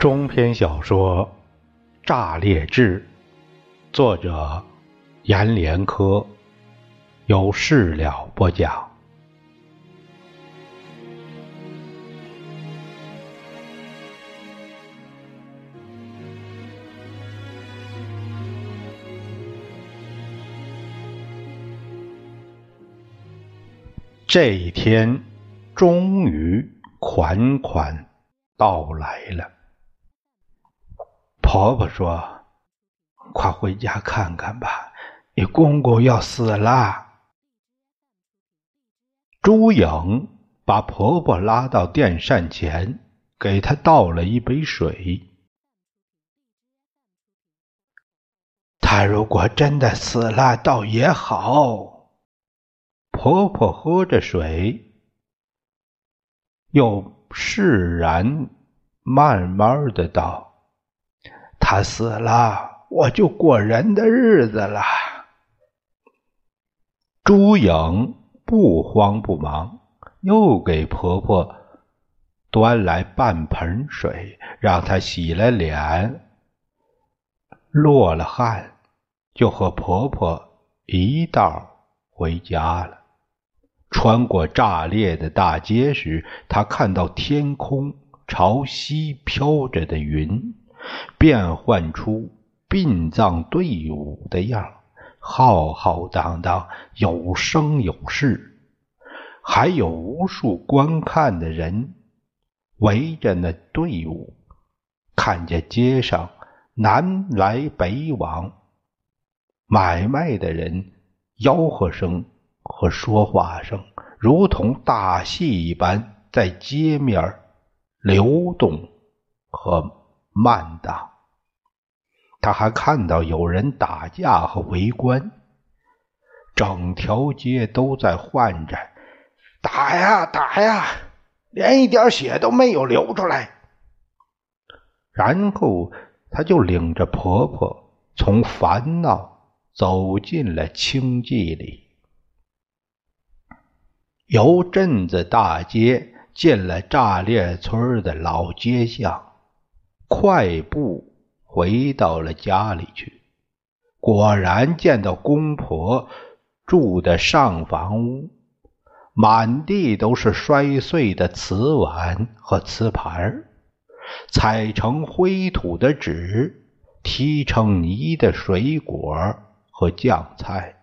中篇小说《炸裂志》，作者阎连科，由事了播讲。这一天终于款款到来了。婆婆说：“快回家看看吧，你公公要死了。”朱颖把婆婆拉到电扇前，给她倒了一杯水。他如果真的死了，倒也好。婆婆喝着水，又释然，慢慢的道。他死了，我就过人的日子了。朱颖不慌不忙，又给婆婆端来半盆水，让她洗了脸，落了汗，就和婆婆一道回家了。穿过炸裂的大街时，她看到天空朝西飘着的云。变换出殡葬队伍的样浩浩荡荡，有声有势，还有无数观看的人围着那队伍，看见街上南来北往买卖的人吆喝声和说话声，如同大戏一般在街面流动和。慢档，他还看到有人打架和围观，整条街都在唤着“打呀打呀”，连一点血都没有流出来。然后他就领着婆婆从烦恼走进了清寂里，由镇子大街进了炸裂村的老街巷。快步回到了家里去，果然见到公婆住的上房屋，满地都是摔碎的瓷碗和瓷盘踩成灰土的纸，踢成泥的水果和酱菜。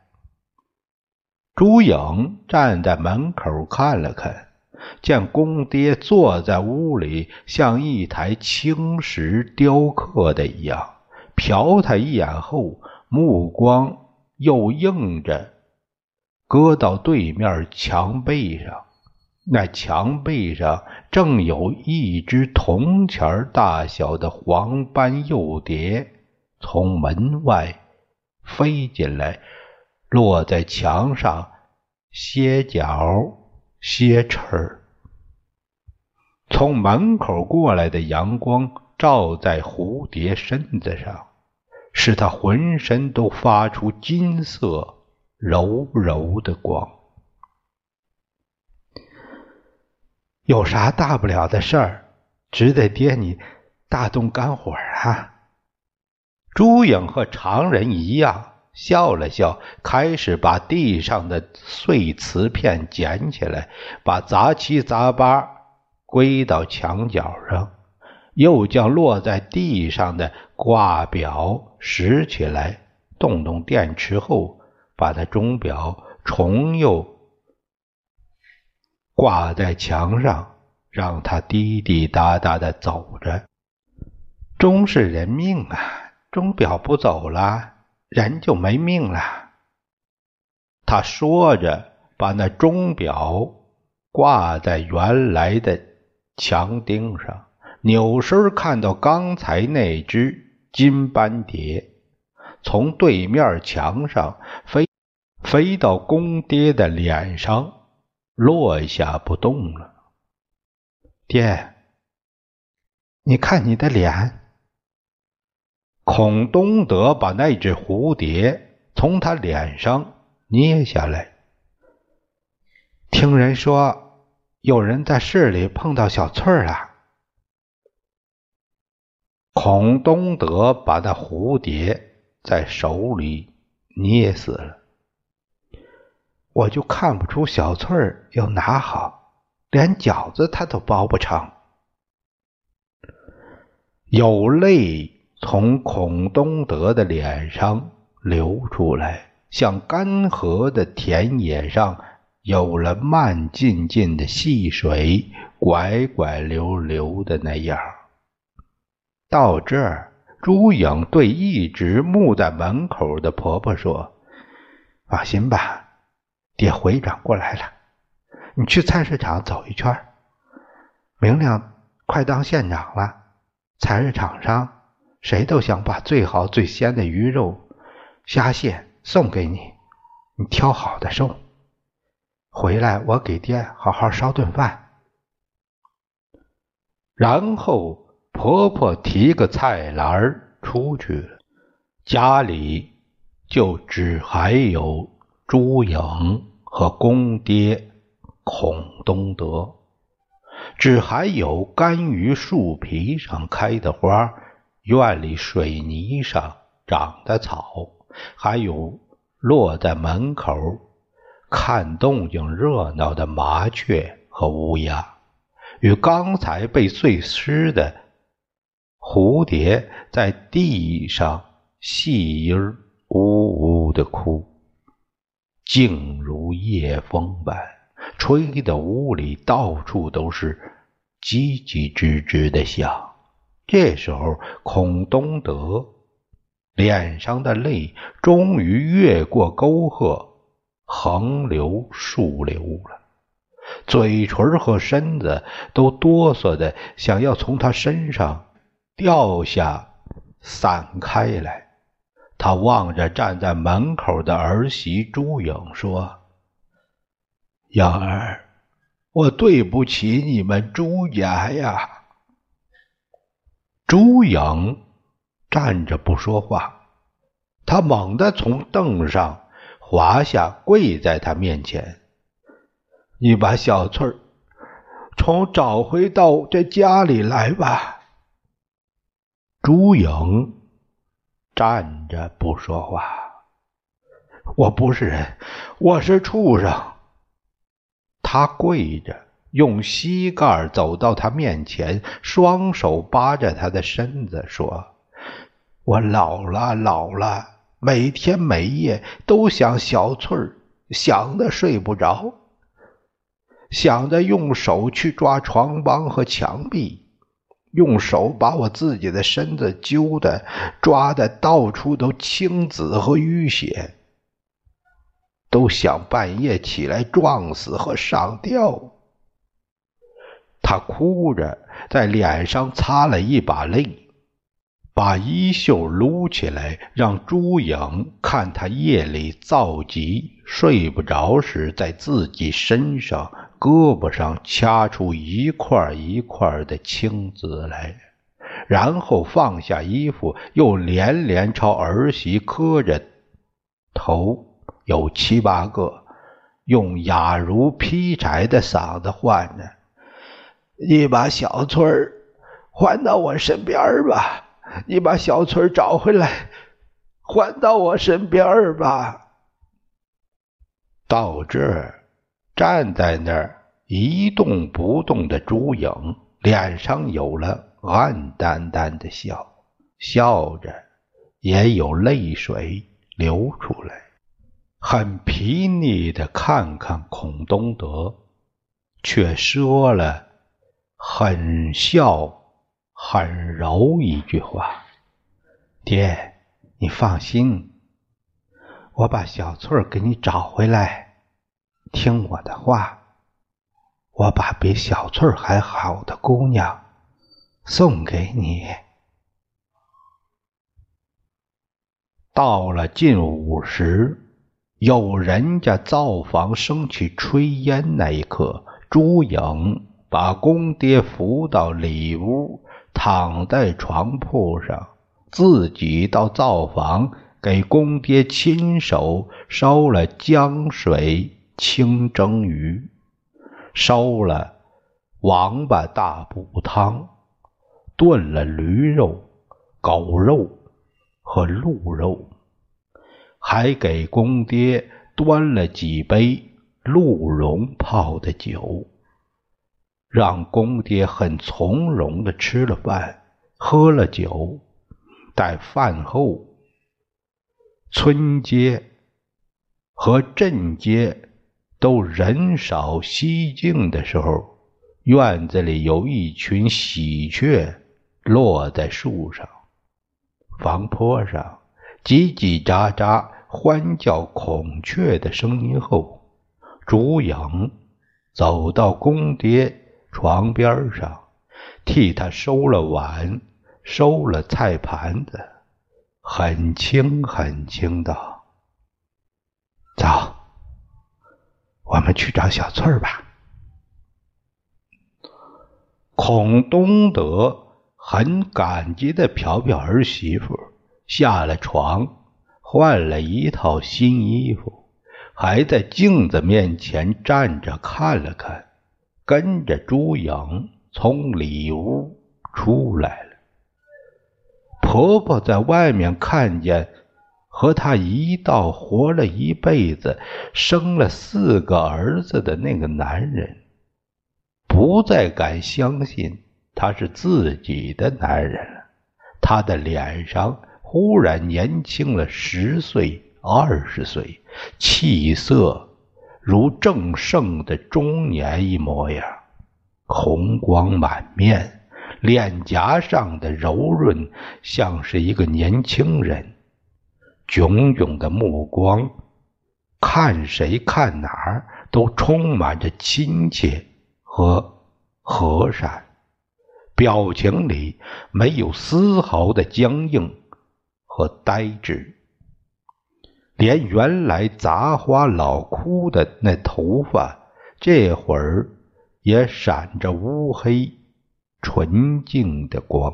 朱颖站在门口看了看。见公爹坐在屋里，像一台青石雕刻的一样，瞟他一眼后，目光又硬着搁到对面墙背上。那墙背上正有一只铜钱大小的黄斑幼蝶，从门外飞进来，落在墙上，歇脚。歇翅儿，从门口过来的阳光照在蝴蝶身子上，使它浑身都发出金色柔柔的光。有啥大不了的事儿，值得爹你大动肝火啊？朱颖和常人一样。笑了笑，开始把地上的碎瓷片捡起来，把杂七杂八归到墙角上，又将落在地上的挂表拾起来，动动电池后，把那钟表重又挂在墙上，让它滴滴答答的走着。钟是人命啊，钟表不走了。人就没命了。他说着，把那钟表挂在原来的墙钉上，扭身看到刚才那只金斑蝶从对面墙上飞飞到公爹的脸上，落下不动了。爹，你看你的脸。孔东德把那只蝴蝶从他脸上捏下来。听人说，有人在市里碰到小翠儿了。孔东德把那蝴蝶在手里捏死了，我就看不出小翠儿有哪好，连饺子他都包不成。有泪从孔东德的脸上流出来，像干涸的田野上有了慢进进的细水，拐拐流流的那样。到这儿，朱颖对一直木在门口的婆婆说：“放心吧，爹回转过来了。你去菜市场走一圈。明亮快当县长了，菜市场上谁都想把最好最鲜的鱼肉、虾蟹送给你，你挑好的送。回来我给爹好好烧顿饭。然后。”婆婆提个菜篮儿出去了，家里就只还有朱颖和公爹孔东德，只还有干于树皮上开的花，院里水泥上长的草，还有落在门口看动静热闹的麻雀和乌鸦，与刚才被碎尸的。蝴蝶在地上细音呜呜的哭，静如夜风般，吹得屋里到处都是叽叽吱吱的响。这时候，孔东德脸上的泪终于越过沟壑，横流竖流了，嘴唇和身子都哆嗦的想要从他身上。掉下，散开来。他望着站在门口的儿媳朱颖说：“颖儿，我对不起你们朱家呀。”朱颖站着不说话，他猛地从凳上滑下，跪在他面前：“你把小翠儿从找回到这家里来吧。”朱颖站着不说话。我不是人，我是畜生。他跪着，用膝盖走到他面前，双手扒着他的身子，说：“我老了，老了，每天每夜都想小翠儿，想的睡不着，想着用手去抓床帮和墙壁。”用手把我自己的身子揪的、抓的，到处都青紫和淤血，都想半夜起来撞死和上吊。他哭着在脸上擦了一把泪，把衣袖撸起来，让朱颖看他夜里躁急睡不着时，在自己身上。胳膊上掐出一块一块的青紫来，然后放下衣服，又连连朝儿媳磕着头，有七八个，用哑如劈柴的嗓子唤着：“你把小翠儿还到我身边吧！你把小翠儿找回来，还到我身边吧！”到这儿。站在那儿一动不动的朱颖，脸上有了暗淡淡的笑，笑着也有泪水流出来，很疲腻的看看孔东德，却说了很笑很柔一句话：“爹，你放心，我把小翠儿给你找回来。”听我的话，我把比小翠儿还好的姑娘送给你。到了近午时，有人家灶房升起炊烟那一刻，朱颖把公爹扶到里屋，躺在床铺上，自己到灶房给公爹亲手烧了江水。清蒸鱼，烧了王八大补汤，炖了驴肉，狗肉和鹿肉，还给公爹端了几杯鹿茸泡的酒，让公爹很从容的吃了饭，喝了酒。待饭后，村街和镇街都人少稀静的时候，院子里有一群喜鹊落在树上。房坡上叽叽喳喳欢叫孔雀的声音后，朱颖走到公爹床边上，替他收了碗，收了菜盘子，很轻很轻的：“走，我们去找小翠儿吧。”孔东德。很感激的瞟瞟儿媳妇，下了床，换了一套新衣服，还在镜子面前站着看了看，跟着朱颖从里屋出来了。婆婆在外面看见和她一道活了一辈子、生了四个儿子的那个男人，不再敢相信。他是自己的男人了，他的脸上忽然年轻了十岁、二十岁，气色如正盛的中年一模样，红光满面，脸颊上的柔润像是一个年轻人，炯炯的目光，看谁看哪儿都充满着亲切和和善。表情里没有丝毫的僵硬和呆滞，连原来杂花老枯的那头发，这会儿也闪着乌黑纯净的光。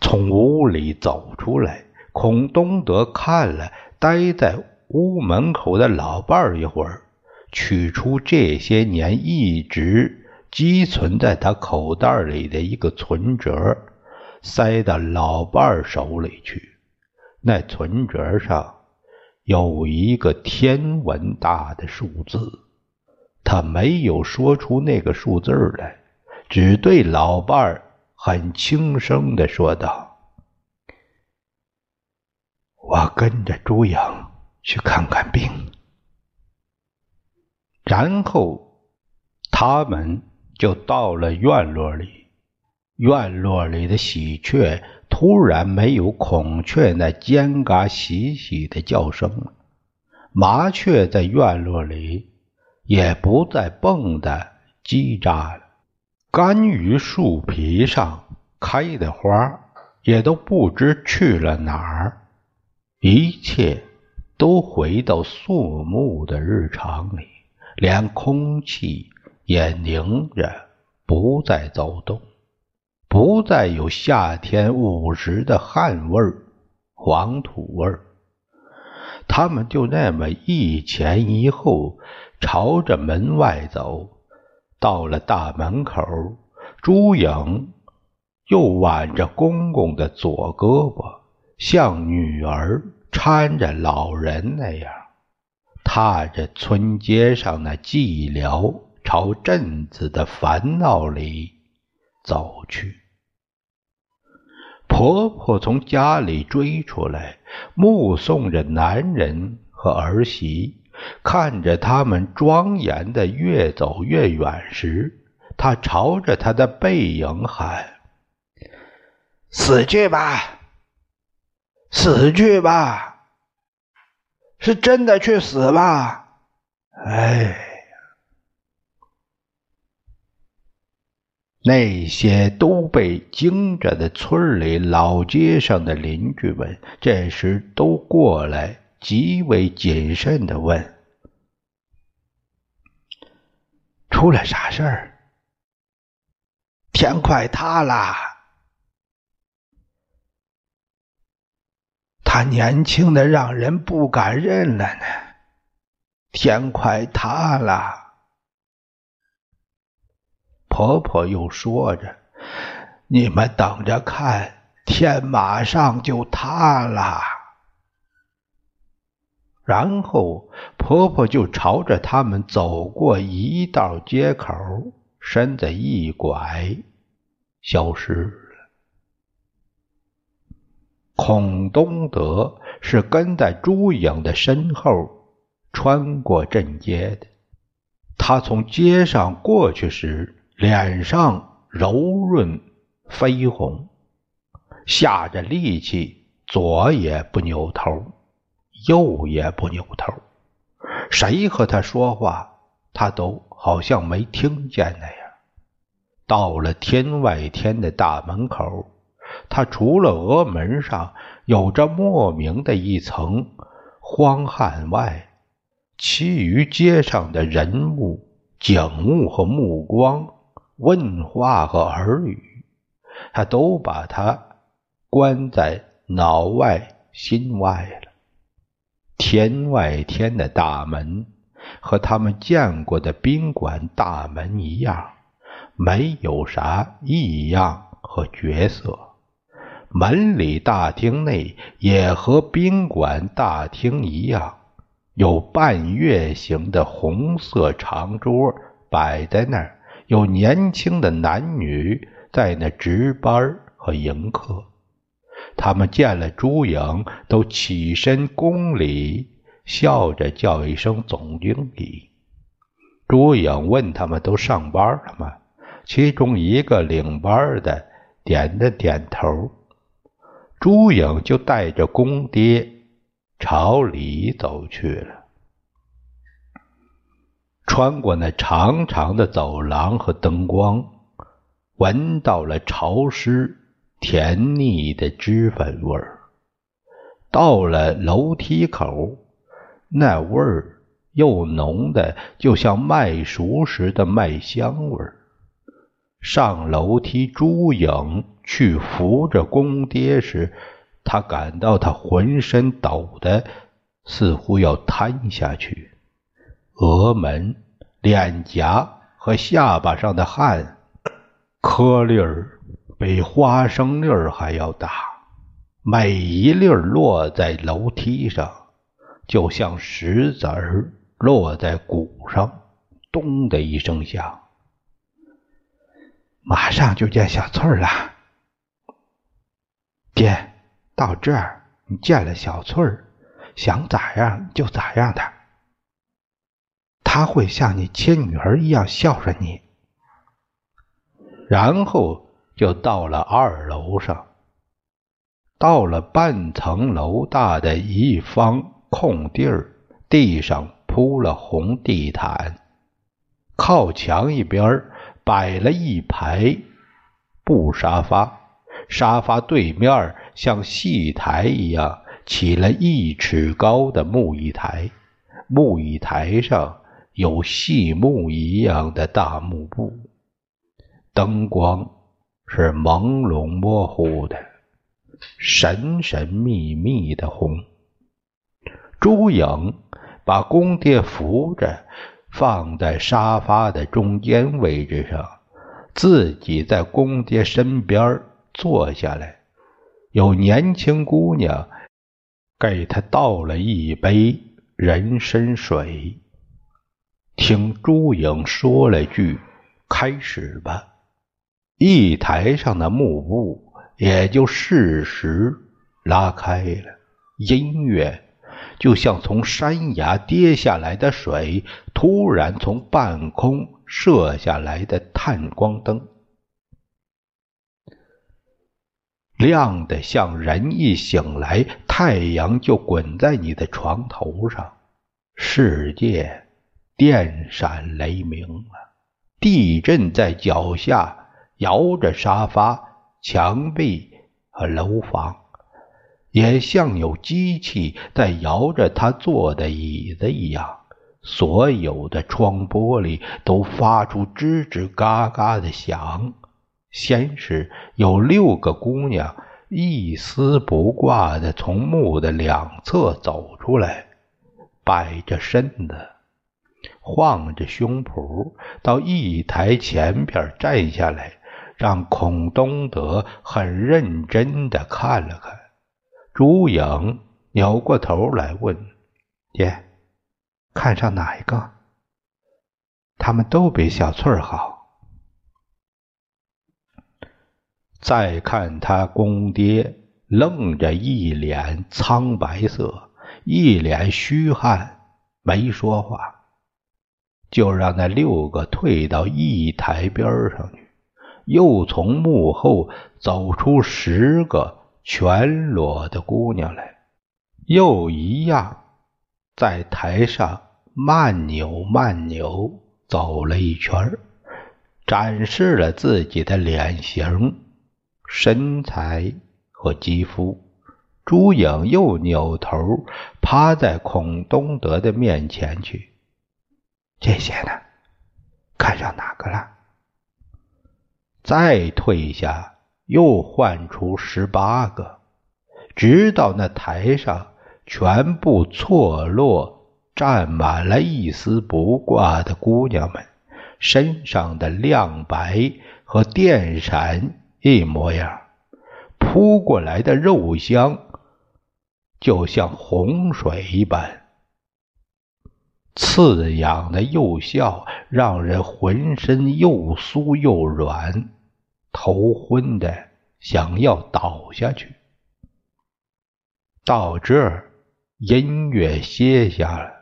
从屋里走出来，孔东德看了待在屋门口的老伴儿一会儿，取出这些年一直。积存在他口袋里的一个存折，塞到老伴儿手里去。那存折上有一个天文大的数字，他没有说出那个数字来，只对老伴儿很轻声的说道：“我跟着朱颖去看看病。”然后他们。就到了院落里，院落里的喜鹊突然没有孔雀那尖嘎喜喜的叫声了，麻雀在院落里也不再蹦的叽喳了，甘榆树皮上开的花也都不知去了哪儿，一切都回到肃穆的日常里，连空气。也凝着，不再走动，不再有夏天午时的汗味儿、黄土味儿。他们就那么一前一后，朝着门外走。到了大门口，朱颖又挽着公公的左胳膊，像女儿搀着老人那样，踏着村街上那寂寥。朝镇子的烦恼里走去。婆婆从家里追出来，目送着男人和儿媳，看着他们庄严的越走越远时，她朝着他的背影喊：“死去吧，死去吧，是真的去死吧！”哎。那些都被惊着的村里老街上的邻居们，这时都过来，极为谨慎的问：“出了啥事儿？天快塌了！他年轻的让人不敢认了呢。天快塌了！”婆婆又说着：“你们等着看，天马上就塌了。”然后婆婆就朝着他们走过一道街口，身子一拐，消失了。孔东德是跟在朱颖的身后穿过镇街的。他从街上过去时，脸上柔润绯红，下着力气，左也不扭头。右也不扭头，谁和他说话，他都好像没听见那样。到了天外天的大门口，他除了额门上有着莫名的一层荒汗外，其余街上的人物、景物和目光、问话和耳语，他都把他关在脑外心外了。天外天的大门和他们见过的宾馆大门一样，没有啥异样和角色。门里大厅内也和宾馆大厅一样，有半月形的红色长桌摆在那儿，有年轻的男女在那值班和迎客。他们见了朱颖，都起身恭礼，笑着叫一声“总经理”。朱颖问他们都上班了吗？其中一个领班的点了点头。朱颖就带着公爹朝里走去了。穿过那长长的走廊和灯光，闻到了潮湿。甜腻的脂粉味儿，到了楼梯口，那味儿又浓的，就像麦熟时的麦香味儿。上楼梯，朱颖去扶着公爹时，他感到他浑身抖得似乎要瘫下去，额门、脸颊和下巴上的汗颗粒儿。比花生粒儿还要大，每一粒儿落在楼梯上，就像石子儿落在鼓上，咚的一声响。马上就见小翠儿了，爹，到这儿你见了小翠儿，想咋样就咋样的，他会像你亲女儿一样孝顺你，然后。就到了二楼上，到了半层楼大的一方空地儿，地上铺了红地毯，靠墙一边摆了一排布沙发，沙发对面像戏台一样起了一尺高的木艺台，木艺台上有细木一样的大幕布，灯光。是朦胧模糊的，神神秘秘的红。朱颖把公爹扶着，放在沙发的中间位置上，自己在公爹身边坐下来。有年轻姑娘给他倒了一杯人参水，听朱颖说了句：“开始吧。”一台上的幕布也就适时拉开了，音乐就像从山崖跌下来的水，突然从半空射下来的探光灯，亮的像人一醒来，太阳就滚在你的床头上，世界电闪雷鸣了，地震在脚下。摇着沙发、墙壁和楼房，也像有机器在摇着他坐的椅子一样。所有的窗玻璃都发出吱吱嘎嘎的响。先是有六个姑娘一丝不挂的从墓的两侧走出来，摆着身子，晃着胸脯，到一台前边站下来。让孔东德很认真的看了看。朱颖扭过头来问：“爹，看上哪一个？他们都比小翠儿好。”再看他公爹，愣着一脸苍白色，一脸虚汗，没说话，就让那六个退到一台边上去。又从幕后走出十个全裸的姑娘来，又一样在台上慢扭慢扭走了一圈，展示了自己的脸型、身材和肌肤。朱颖又扭头趴在孔东德的面前去，这些呢，看上哪个了？再退下，又换出十八个，直到那台上全部错落，站满了一丝不挂的姑娘们，身上的亮白和电闪一模样，扑过来的肉香就像洪水一般，刺痒的诱笑，让人浑身又酥又软。头昏的想要倒下去，到这儿音乐歇下了，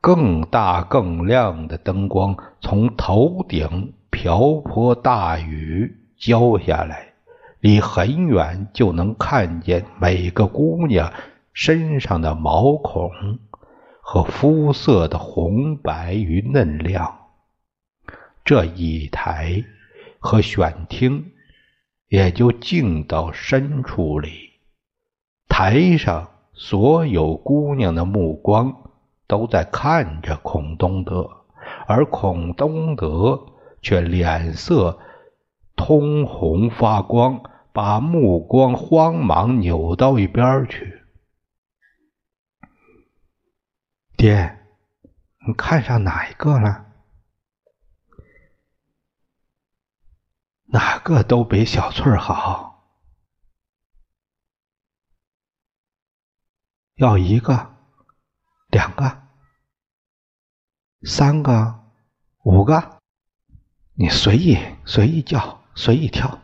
更大更亮的灯光从头顶瓢泼大雨浇下来，离很远就能看见每个姑娘身上的毛孔和肤色的红白与嫩亮。这一台。和选厅也就静到深处里，台上所有姑娘的目光都在看着孔东德，而孔东德却脸色通红发光，把目光慌忙扭到一边去。爹，你看上哪一个了？哪个都比小翠儿好，要一个、两个、三个、五个，你随意随意叫，随意挑，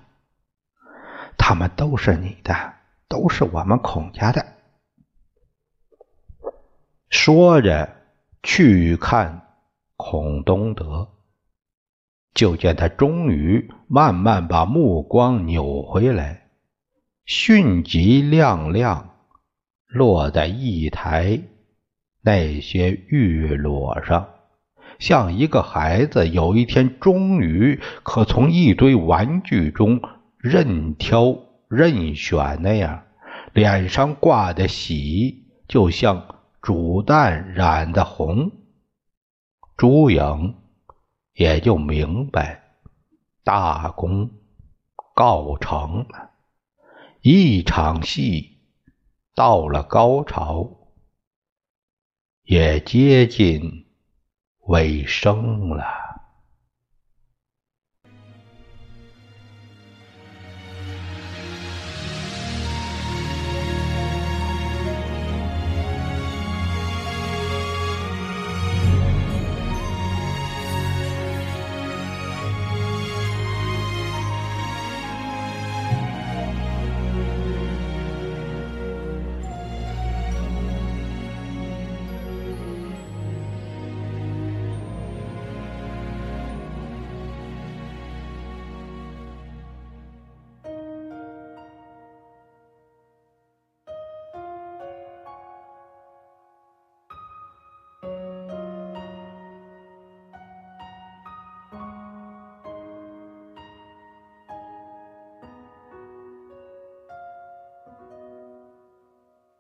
他们都是你的，都是我们孔家的。说着，去看孔东德。就见他终于慢慢把目光扭回来，迅即亮亮落在一台那些玉裸上，像一个孩子有一天终于可从一堆玩具中任挑任选那样，脸上挂的喜就像煮蛋染的红。朱颖。也就明白，大功告成了，一场戏到了高潮，也接近尾声了。